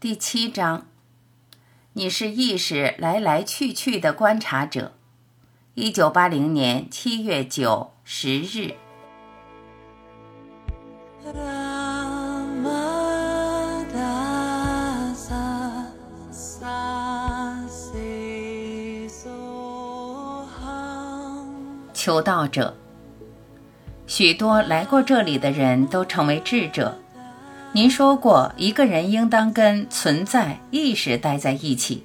第七章，你是意识来来去去的观察者。一九八零年七月九十日。求道者，许多来过这里的人都成为智者。您说过，一个人应当跟存在意识待在一起。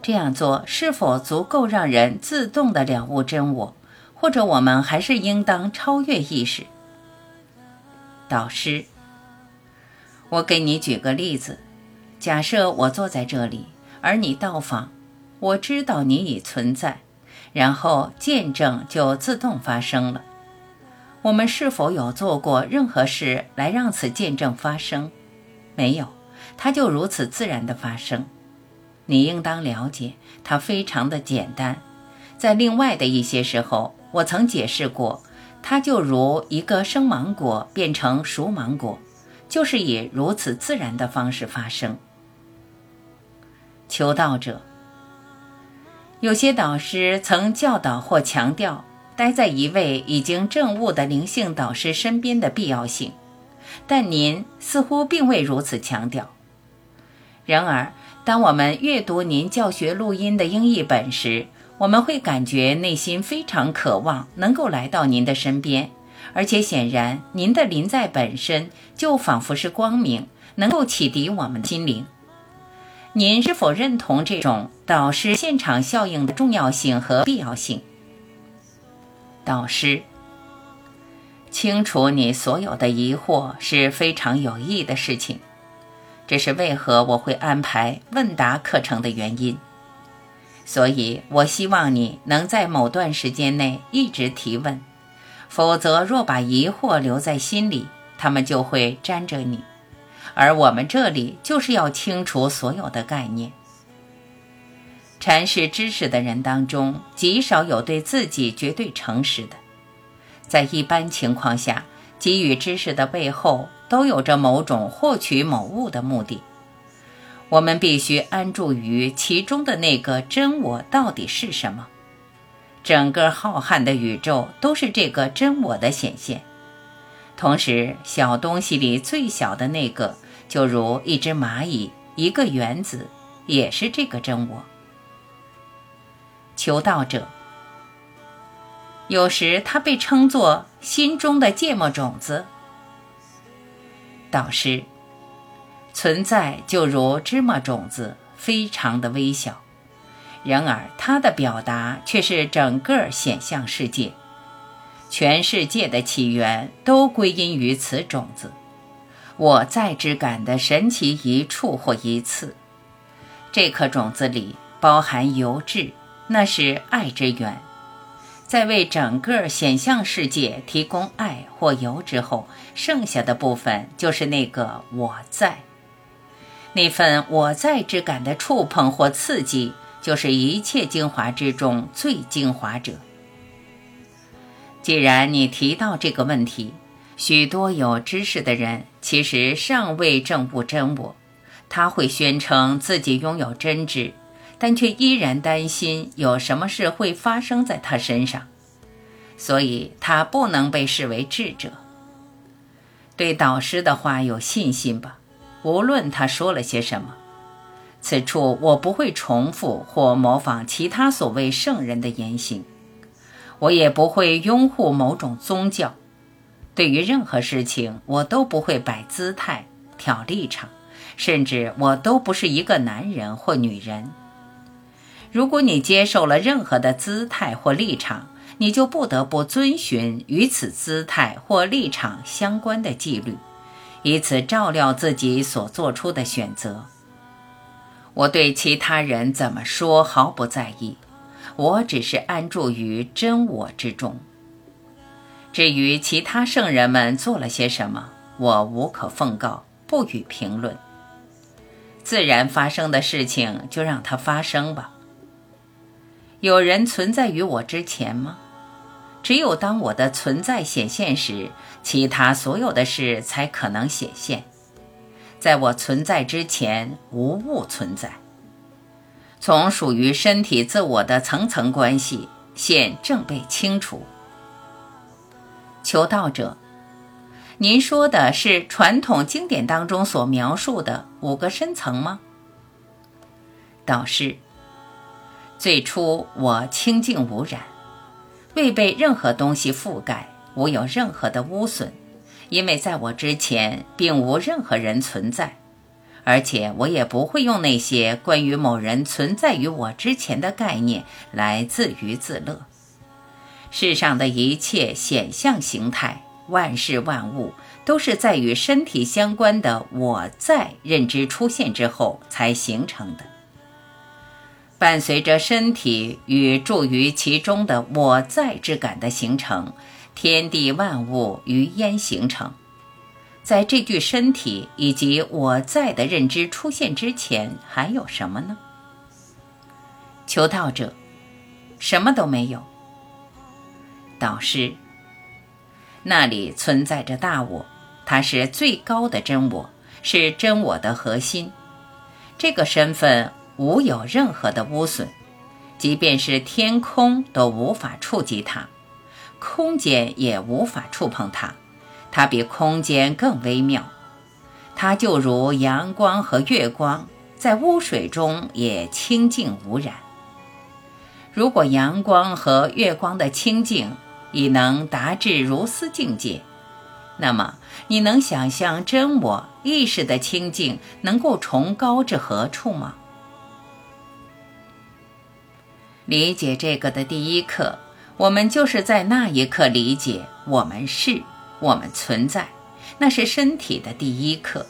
这样做是否足够让人自动的了悟真我？或者我们还是应当超越意识？导师，我给你举个例子：假设我坐在这里，而你到访，我知道你已存在，然后见证就自动发生了。我们是否有做过任何事来让此见证发生？没有，它就如此自然的发生。你应当了解，它非常的简单。在另外的一些时候，我曾解释过，它就如一个生芒果变成熟芒果，就是以如此自然的方式发生。求道者，有些导师曾教导或强调。待在一位已经证悟的灵性导师身边的必要性，但您似乎并未如此强调。然而，当我们阅读您教学录音的英译本时，我们会感觉内心非常渴望能够来到您的身边，而且显然您的临在本身就仿佛是光明，能够启迪我们心灵。您是否认同这种导师现场效应的重要性和必要性？导师，清除你所有的疑惑是非常有益的事情。这是为何我会安排问答课程的原因。所以我希望你能在某段时间内一直提问，否则若把疑惑留在心里，他们就会粘着你。而我们这里就是要清除所有的概念。阐释知识的人当中，极少有对自己绝对诚实的。在一般情况下，给予知识的背后都有着某种获取某物的目的。我们必须安住于其中的那个真我到底是什么？整个浩瀚的宇宙都是这个真我的显现。同时，小东西里最小的那个，就如一只蚂蚁、一个原子，也是这个真我。求道者，有时他被称作心中的芥末种子。导师，存在就如芝麻种子，非常的微小，然而它的表达却是整个显象世界，全世界的起源都归因于此种子。我在之感的神奇一处或一次，这颗种子里包含油质。那是爱之源，在为整个显象世界提供爱或油之后，剩下的部分就是那个我在。那份我在之感的触碰或刺激，就是一切精华之中最精华者。既然你提到这个问题，许多有知识的人其实尚未证悟真我，他会宣称自己拥有真知。但却依然担心有什么事会发生在他身上，所以他不能被视为智者。对导师的话有信心吧，无论他说了些什么。此处我不会重复或模仿其他所谓圣人的言行，我也不会拥护某种宗教。对于任何事情，我都不会摆姿态、挑立场，甚至我都不是一个男人或女人。如果你接受了任何的姿态或立场，你就不得不遵循与此姿态或立场相关的纪律，以此照料自己所做出的选择。我对其他人怎么说毫不在意，我只是安住于真我之中。至于其他圣人们做了些什么，我无可奉告，不予评论。自然发生的事情，就让它发生吧。有人存在于我之前吗？只有当我的存在显现时，其他所有的事才可能显现。在我存在之前，无物存在。从属于身体自我的层层关系，现正被清除。求道者，您说的是传统经典当中所描述的五个深层吗？导师，最初我清净无染，未被任何东西覆盖，无有任何的污损，因为在我之前并无任何人存在。而且我也不会用那些关于某人存在于我之前的概念来自娱自乐。世上的一切显象形态、万事万物，都是在与身体相关的“我在”认知出现之后才形成的。伴随着身体与住于其中的“我在”之感的形成，天地万物于焉形成。在这具身体以及我在的认知出现之前，还有什么呢？求道者，什么都没有。导师，那里存在着大我，它是最高的真我，是真我的核心。这个身份无有任何的污损，即便是天空都无法触及它，空间也无法触碰它。它比空间更微妙，它就如阳光和月光，在污水中也清净无染。如果阳光和月光的清净已能达至如斯境界，那么你能想象真我意识的清净能够崇高至何处吗？理解这个的第一课，我们就是在那一刻理解我们是。我们存在，那是身体的第一课。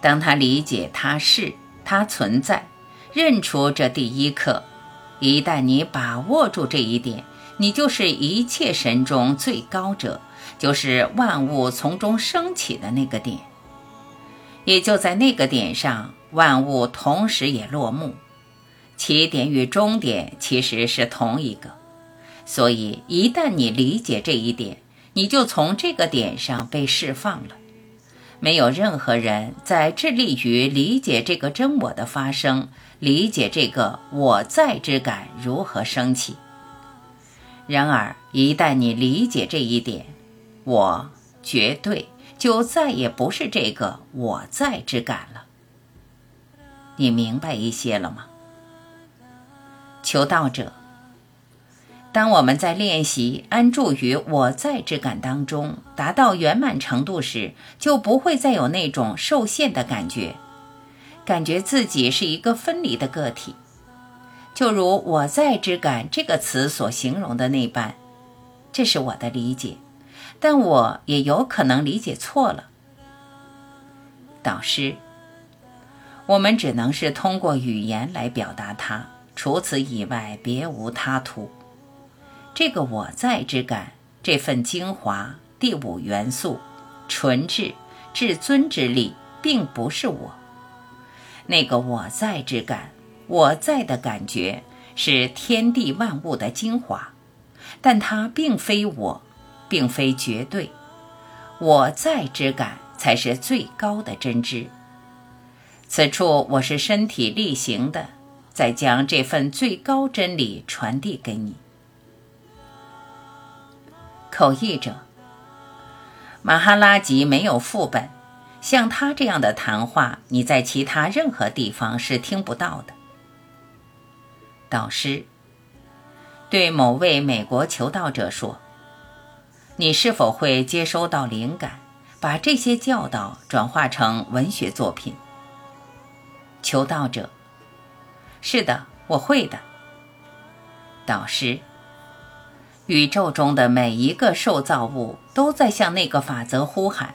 当他理解他是他存在，认出这第一课，一旦你把握住这一点，你就是一切神中最高者，就是万物从中升起的那个点。也就在那个点上，万物同时也落幕。起点与终点其实是同一个。所以，一旦你理解这一点，你就从这个点上被释放了。没有任何人在致力于理解这个真我的发生，理解这个我在之感如何升起。然而，一旦你理解这一点，我绝对就再也不是这个我在之感了。你明白一些了吗？求道者。当我们在练习安住于我在之感当中，达到圆满程度时，就不会再有那种受限的感觉，感觉自己是一个分离的个体，就如“我在之感”这个词所形容的那般。这是我的理解，但我也有可能理解错了。导师，我们只能是通过语言来表达它，除此以外别无他途。这个我在之感，这份精华，第五元素，纯质、至尊之力，并不是我。那个我在之感，我在的感觉，是天地万物的精华，但它并非我，并非绝对。我在之感才是最高的真知。此处我是身体力行的，再将这份最高真理传递给你。口译者马哈拉吉没有副本，像他这样的谈话，你在其他任何地方是听不到的。导师对某位美国求道者说：“你是否会接收到灵感，把这些教导转化成文学作品？”求道者：“是的，我会的。”导师。宇宙中的每一个受造物都在向那个法则呼喊，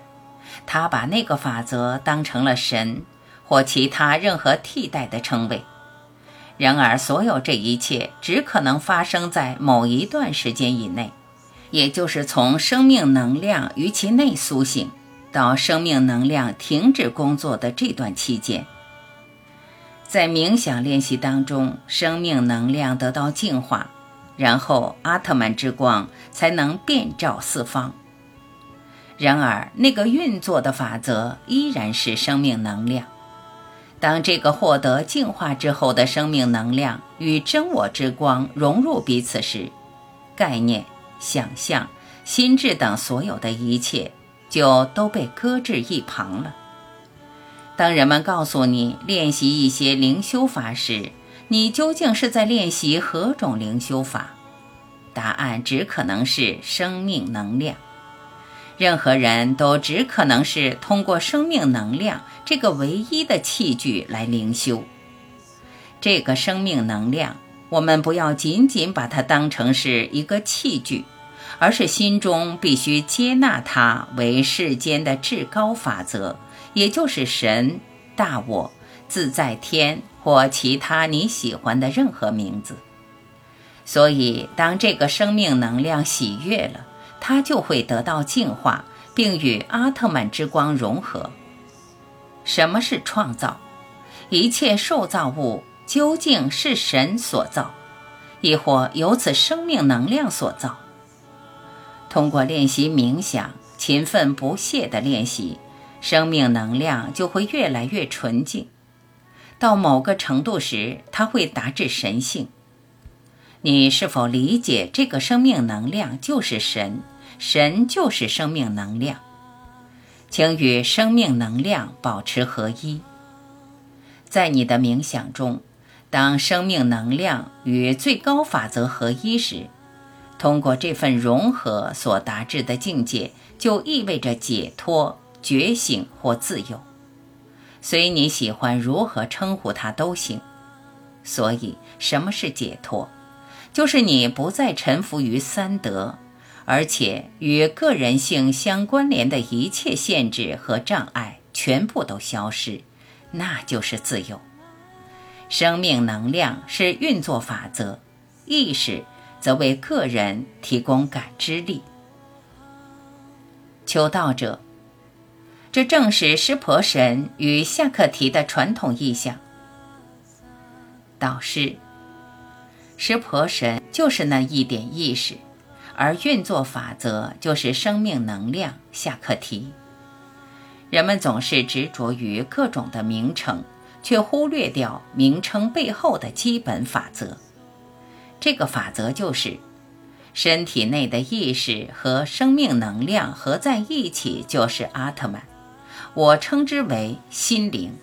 他把那个法则当成了神或其他任何替代的称谓。然而，所有这一切只可能发生在某一段时间以内，也就是从生命能量于其内苏醒到生命能量停止工作的这段期间。在冥想练习当中，生命能量得到净化。然后，阿特曼之光才能遍照四方。然而，那个运作的法则依然是生命能量。当这个获得净化之后的生命能量与真我之光融入彼此时，概念、想象、心智等所有的一切就都被搁置一旁了。当人们告诉你练习一些灵修法时，你究竟是在练习何种灵修法？答案只可能是生命能量。任何人都只可能是通过生命能量这个唯一的器具来灵修。这个生命能量，我们不要仅仅把它当成是一个器具，而是心中必须接纳它为世间的至高法则，也就是神、大我、自在天或其他你喜欢的任何名字。所以，当这个生命能量喜悦了。它就会得到净化，并与阿特曼之光融合。什么是创造？一切受造物究竟是神所造，亦或由此生命能量所造？通过练习冥想，勤奋不懈地练习，生命能量就会越来越纯净。到某个程度时，它会达至神性。你是否理解这个生命能量就是神？神就是生命能量，请与生命能量保持合一。在你的冥想中，当生命能量与最高法则合一时，通过这份融合所达至的境界，就意味着解脱、觉醒或自由。随你喜欢如何称呼它都行。所以，什么是解脱？就是你不再臣服于三德，而且与个人性相关联的一切限制和障碍全部都消失，那就是自由。生命能量是运作法则，意识则为个人提供感知力。求道者，这正是湿婆神与夏克提的传统意象。导师。湿婆神就是那一点意识，而运作法则就是生命能量下课题。人们总是执着于各种的名称，却忽略掉名称背后的基本法则。这个法则就是：身体内的意识和生命能量合在一起就是阿特曼，我称之为心灵。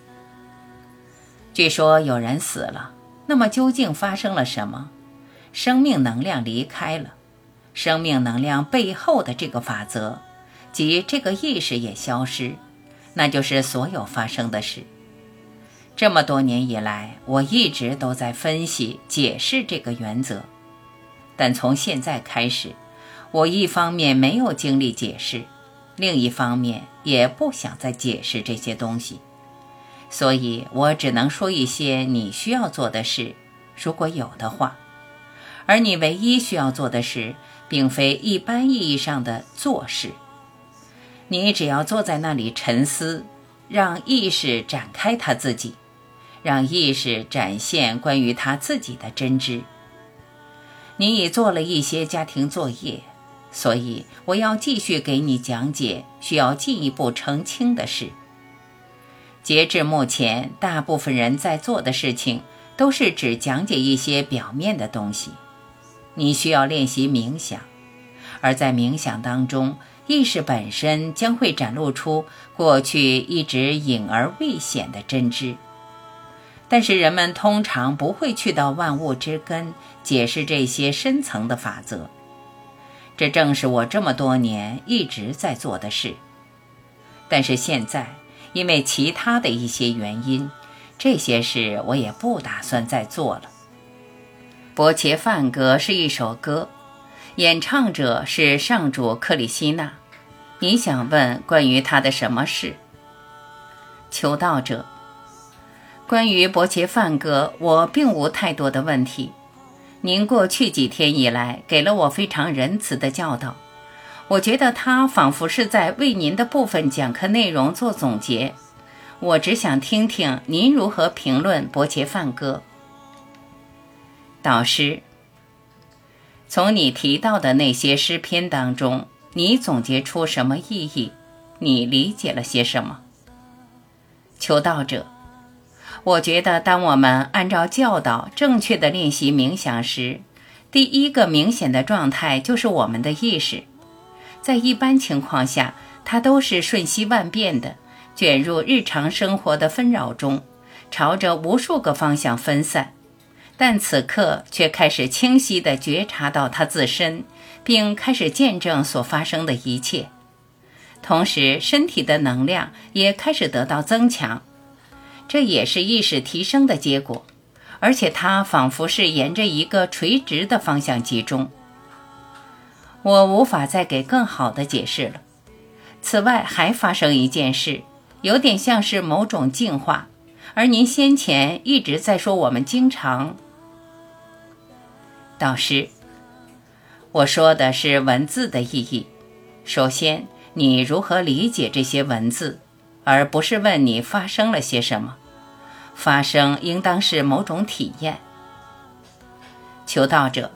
据说有人死了。那么究竟发生了什么？生命能量离开了，生命能量背后的这个法则，即这个意识也消失，那就是所有发生的事。这么多年以来，我一直都在分析解释这个原则，但从现在开始，我一方面没有精力解释，另一方面也不想再解释这些东西。所以我只能说一些你需要做的事，如果有的话。而你唯一需要做的事，并非一般意义上的做事。你只要坐在那里沉思，让意识展开他自己，让意识展现关于他自己的真知。你已做了一些家庭作业，所以我要继续给你讲解需要进一步澄清的事。截至目前，大部分人在做的事情都是只讲解一些表面的东西。你需要练习冥想，而在冥想当中，意识本身将会展露出过去一直隐而未显的真知。但是人们通常不会去到万物之根解释这些深层的法则。这正是我这么多年一直在做的事。但是现在。因为其他的一些原因，这些事我也不打算再做了。伯切梵歌是一首歌，演唱者是上主克里希那。你想问关于他的什么事？求道者，关于伯切梵歌，我并无太多的问题。您过去几天以来给了我非常仁慈的教导。我觉得他仿佛是在为您的部分讲课内容做总结。我只想听听您如何评论伯杰梵歌。导师，从你提到的那些诗篇当中，你总结出什么意义？你理解了些什么？求道者，我觉得，当我们按照教导正确的练习冥想时，第一个明显的状态就是我们的意识。在一般情况下，它都是瞬息万变的，卷入日常生活的纷扰中，朝着无数个方向分散。但此刻却开始清晰地觉察到它自身，并开始见证所发生的一切。同时，身体的能量也开始得到增强，这也是意识提升的结果，而且它仿佛是沿着一个垂直的方向集中。我无法再给更好的解释了。此外，还发生一件事，有点像是某种进化，而您先前一直在说我们经常。导师，我说的是文字的意义。首先。你如何理解这些文字，而不是问你发生了些什么？发生应当是某种体验。求道者，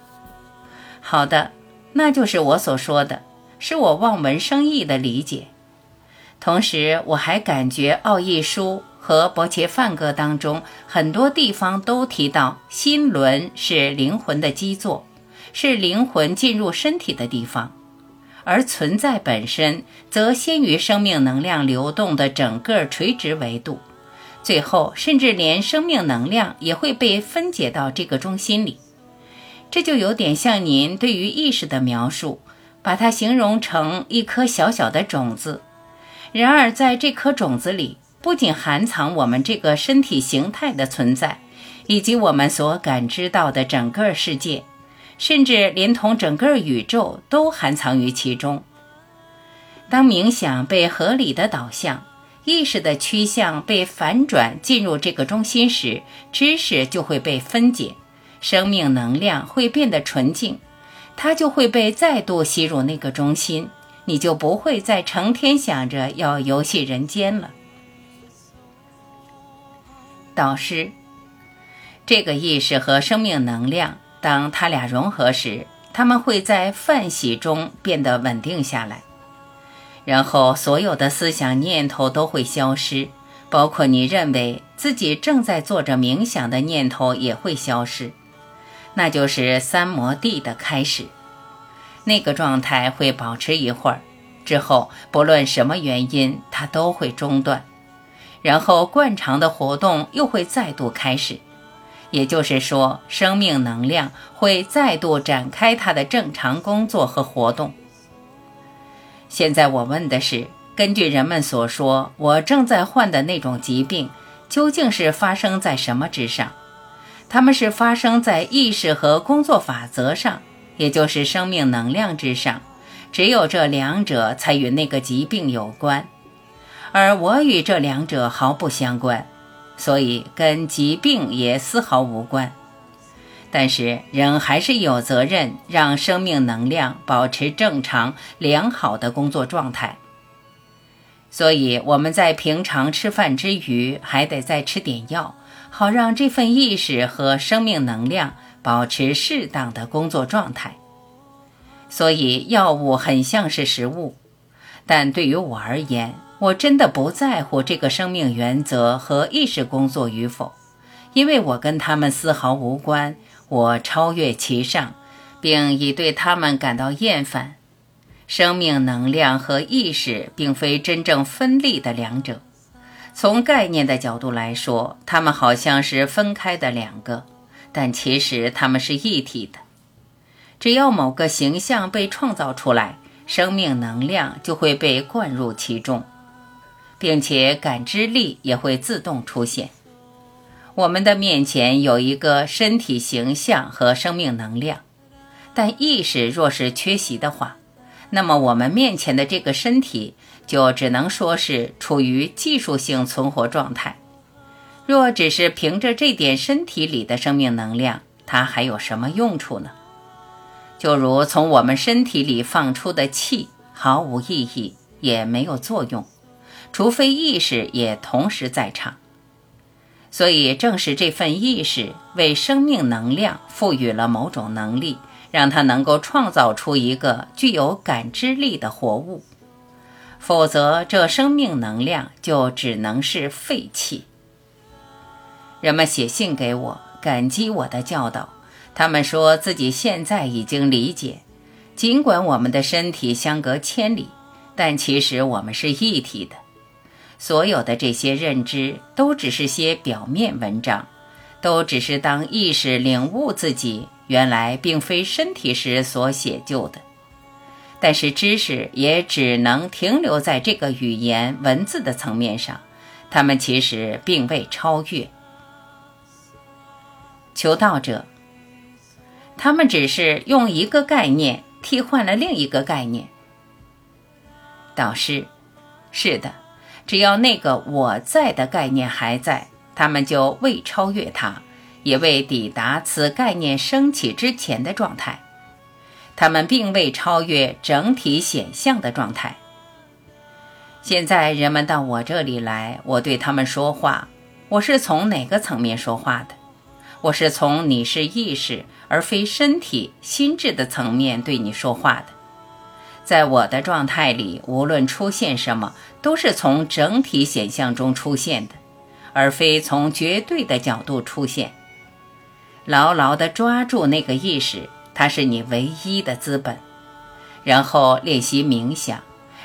好的，那就是我所说的，是我望文生义的理解。同时，我还感觉《奥义书》和《伯切梵歌》当中很多地方都提到，心轮是灵魂的基座，是灵魂进入身体的地方。而存在本身则先于生命能量流动的整个垂直维度，最后甚至连生命能量也会被分解到这个中心里。这就有点像您对于意识的描述，把它形容成一颗小小的种子。然而，在这颗种子里，不仅含藏我们这个身体形态的存在，以及我们所感知到的整个世界。甚至连同整个宇宙都含藏于其中。当冥想被合理的导向，意识的趋向被反转进入这个中心时，知识就会被分解，生命能量会变得纯净，它就会被再度吸入那个中心，你就不会再成天想着要游戏人间了。导师，这个意识和生命能量。当它俩融合时，它们会在泛喜中变得稳定下来，然后所有的思想念头都会消失，包括你认为自己正在做着冥想的念头也会消失。那就是三摩地的开始。那个状态会保持一会儿，之后不论什么原因，它都会中断，然后惯常的活动又会再度开始。也就是说，生命能量会再度展开它的正常工作和活动。现在我问的是：根据人们所说，我正在患的那种疾病，究竟是发生在什么之上？他们是发生在意识和工作法则上，也就是生命能量之上。只有这两者才与那个疾病有关，而我与这两者毫不相关。所以跟疾病也丝毫无关，但是人还是有责任让生命能量保持正常良好的工作状态。所以我们在平常吃饭之余，还得再吃点药，好让这份意识和生命能量保持适当的工作状态。所以药物很像是食物，但对于我而言。我真的不在乎这个生命原则和意识工作与否，因为我跟他们丝毫无关。我超越其上，并已对他们感到厌烦。生命能量和意识并非真正分立的两者，从概念的角度来说，它们好像是分开的两个，但其实它们是一体的。只要某个形象被创造出来，生命能量就会被灌入其中。并且感知力也会自动出现。我们的面前有一个身体形象和生命能量，但意识若是缺席的话，那么我们面前的这个身体就只能说是处于技术性存活状态。若只是凭着这点身体里的生命能量，它还有什么用处呢？就如从我们身体里放出的气，毫无意义，也没有作用。除非意识也同时在场，所以正是这份意识为生命能量赋予了某种能力，让它能够创造出一个具有感知力的活物，否则这生命能量就只能是废气。人们写信给我，感激我的教导，他们说自己现在已经理解，尽管我们的身体相隔千里，但其实我们是一体的。所有的这些认知都只是些表面文章，都只是当意识领悟自己。原来并非身体时所写就的，但是知识也只能停留在这个语言文字的层面上，他们其实并未超越。求道者，他们只是用一个概念替换了另一个概念。导师，是的，只要那个我在的概念还在，他们就未超越它。也未抵达此概念升起之前的状态，他们并未超越整体显象的状态。现在人们到我这里来，我对他们说话，我是从哪个层面说话的？我是从你是意识而非身体、心智的层面对你说话的。在我的状态里，无论出现什么，都是从整体显象中出现的，而非从绝对的角度出现。牢牢地抓住那个意识，它是你唯一的资本。然后练习冥想，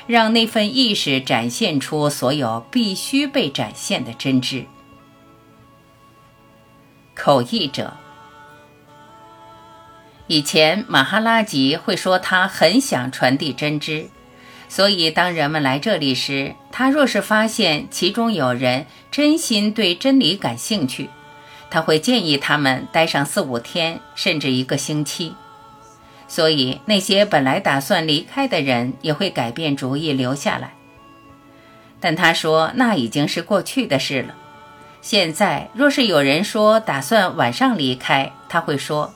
让那份意识展现出所有必须被展现的真知。口译者，以前马哈拉吉会说他很想传递真知，所以当人们来这里时，他若是发现其中有人真心对真理感兴趣。他会建议他们待上四五天，甚至一个星期。所以那些本来打算离开的人也会改变主意留下来。但他说那已经是过去的事了。现在若是有人说打算晚上离开，他会说：“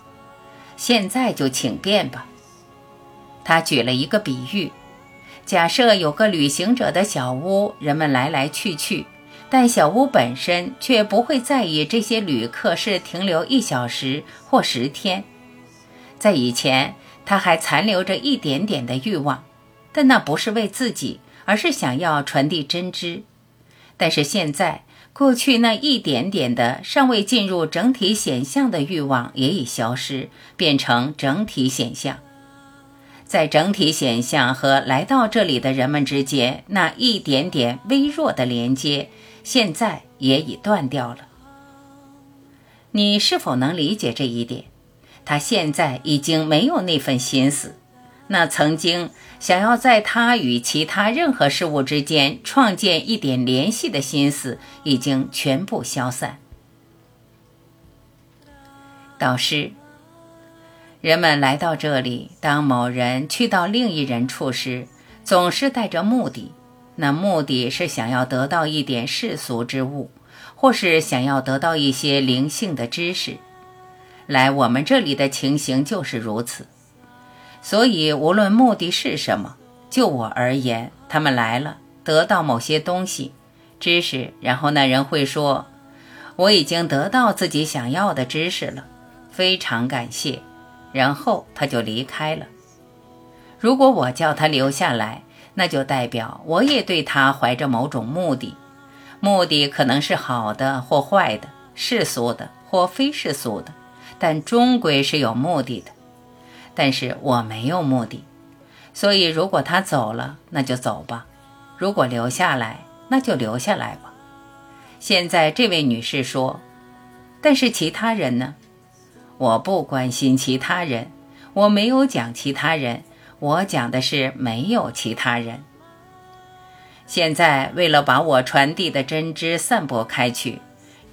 现在就请便吧。”他举了一个比喻：假设有个旅行者的小屋，人们来来去去。但小屋本身却不会在意这些旅客是停留一小时或十天。在以前，他还残留着一点点的欲望，但那不是为自己，而是想要传递真知。但是现在，过去那一点点的尚未进入整体显象的欲望也已消失，变成整体显象。在整体显象和来到这里的人们之间，那一点点微弱的连接。现在也已断掉了。你是否能理解这一点？他现在已经没有那份心思，那曾经想要在他与其他任何事物之间创建一点联系的心思，已经全部消散。导师，人们来到这里，当某人去到另一人处时，总是带着目的。那目的是想要得到一点世俗之物，或是想要得到一些灵性的知识。来我们这里的情形就是如此。所以无论目的是什么，就我而言，他们来了，得到某些东西、知识，然后那人会说：“我已经得到自己想要的知识了，非常感谢。”然后他就离开了。如果我叫他留下来，那就代表我也对他怀着某种目的，目的可能是好的或坏的，世俗的或非世俗的，但终归是有目的的。但是我没有目的，所以如果他走了，那就走吧；如果留下来，那就留下来吧。现在这位女士说：“但是其他人呢？我不关心其他人，我没有讲其他人。”我讲的是没有其他人。现在为了把我传递的真知散播开去，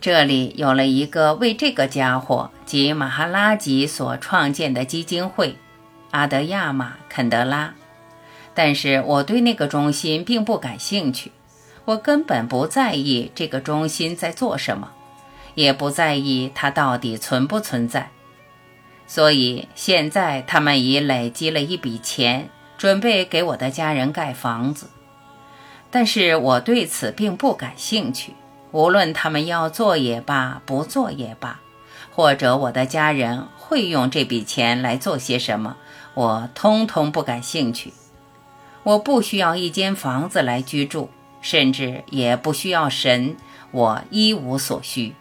这里有了一个为这个家伙及马哈拉吉所创建的基金会——阿德亚玛肯德拉。但是我对那个中心并不感兴趣，我根本不在意这个中心在做什么，也不在意它到底存不存在。所以现在他们已累积了一笔钱，准备给我的家人盖房子。但是我对此并不感兴趣。无论他们要做也罢，不做也罢，或者我的家人会用这笔钱来做些什么，我通通不感兴趣。我不需要一间房子来居住，甚至也不需要神，我一无所需。